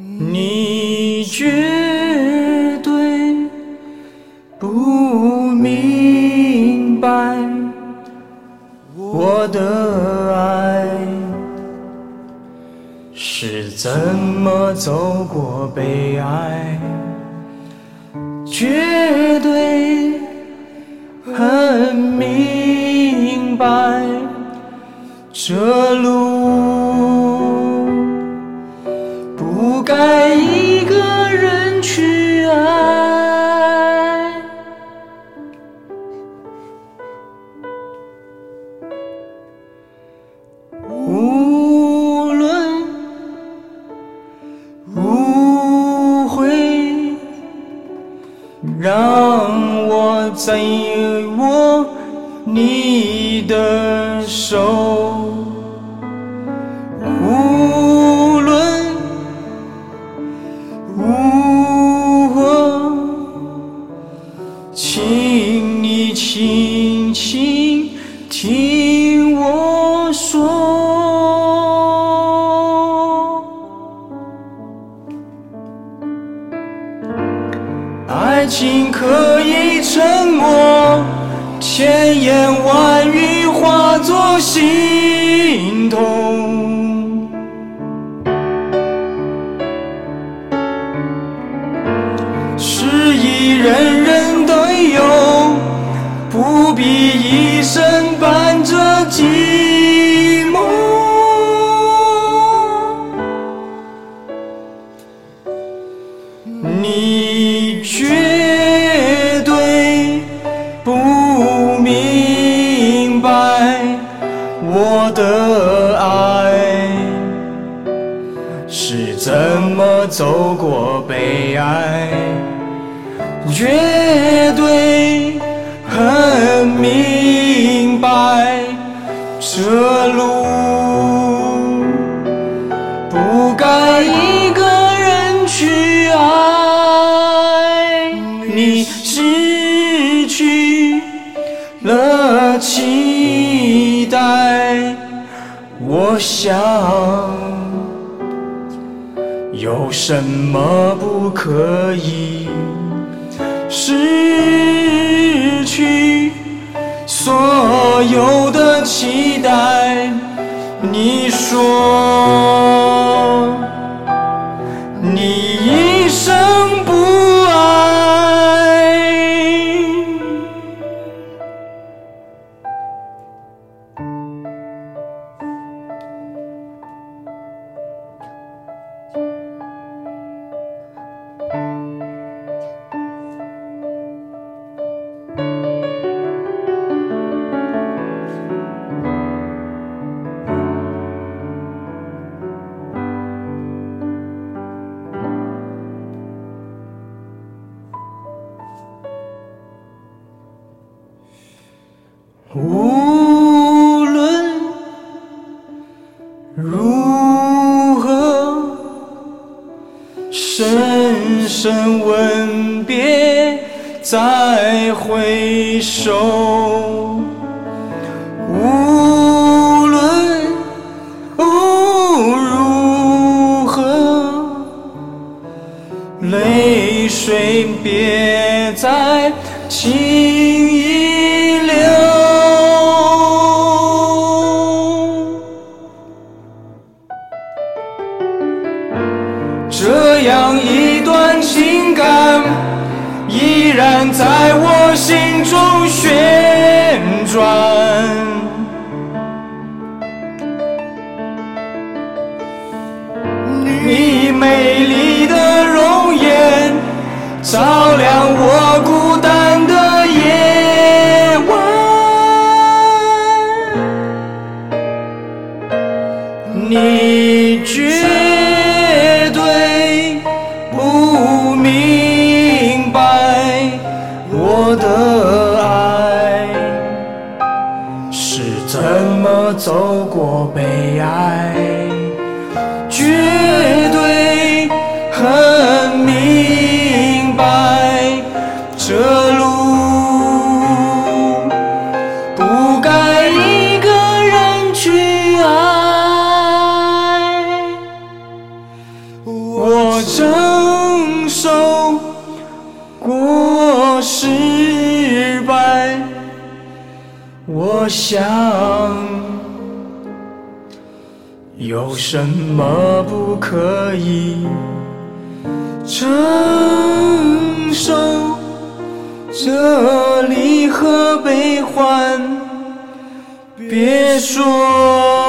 你绝对不明白我的爱是怎么走过悲哀，绝对很明白这路让我再握你的手。情可以沉默，千言万语化作心痛。失意人人都有，不必一生伴着寂寞。你却是怎么走过悲哀，绝对很明白这路不该一个人去爱，你失去了期待，我想有什么不可以失去所有的期待？你说深吻别，再回首。无论如何，泪水别再轻易流。这样一感，依然在我心中旋转。你美丽的容颜，照亮我孤走过悲哀绝对很明白这路不该一个人去爱。我承受过失败我想有什么不可以承受？这离合悲欢，别说。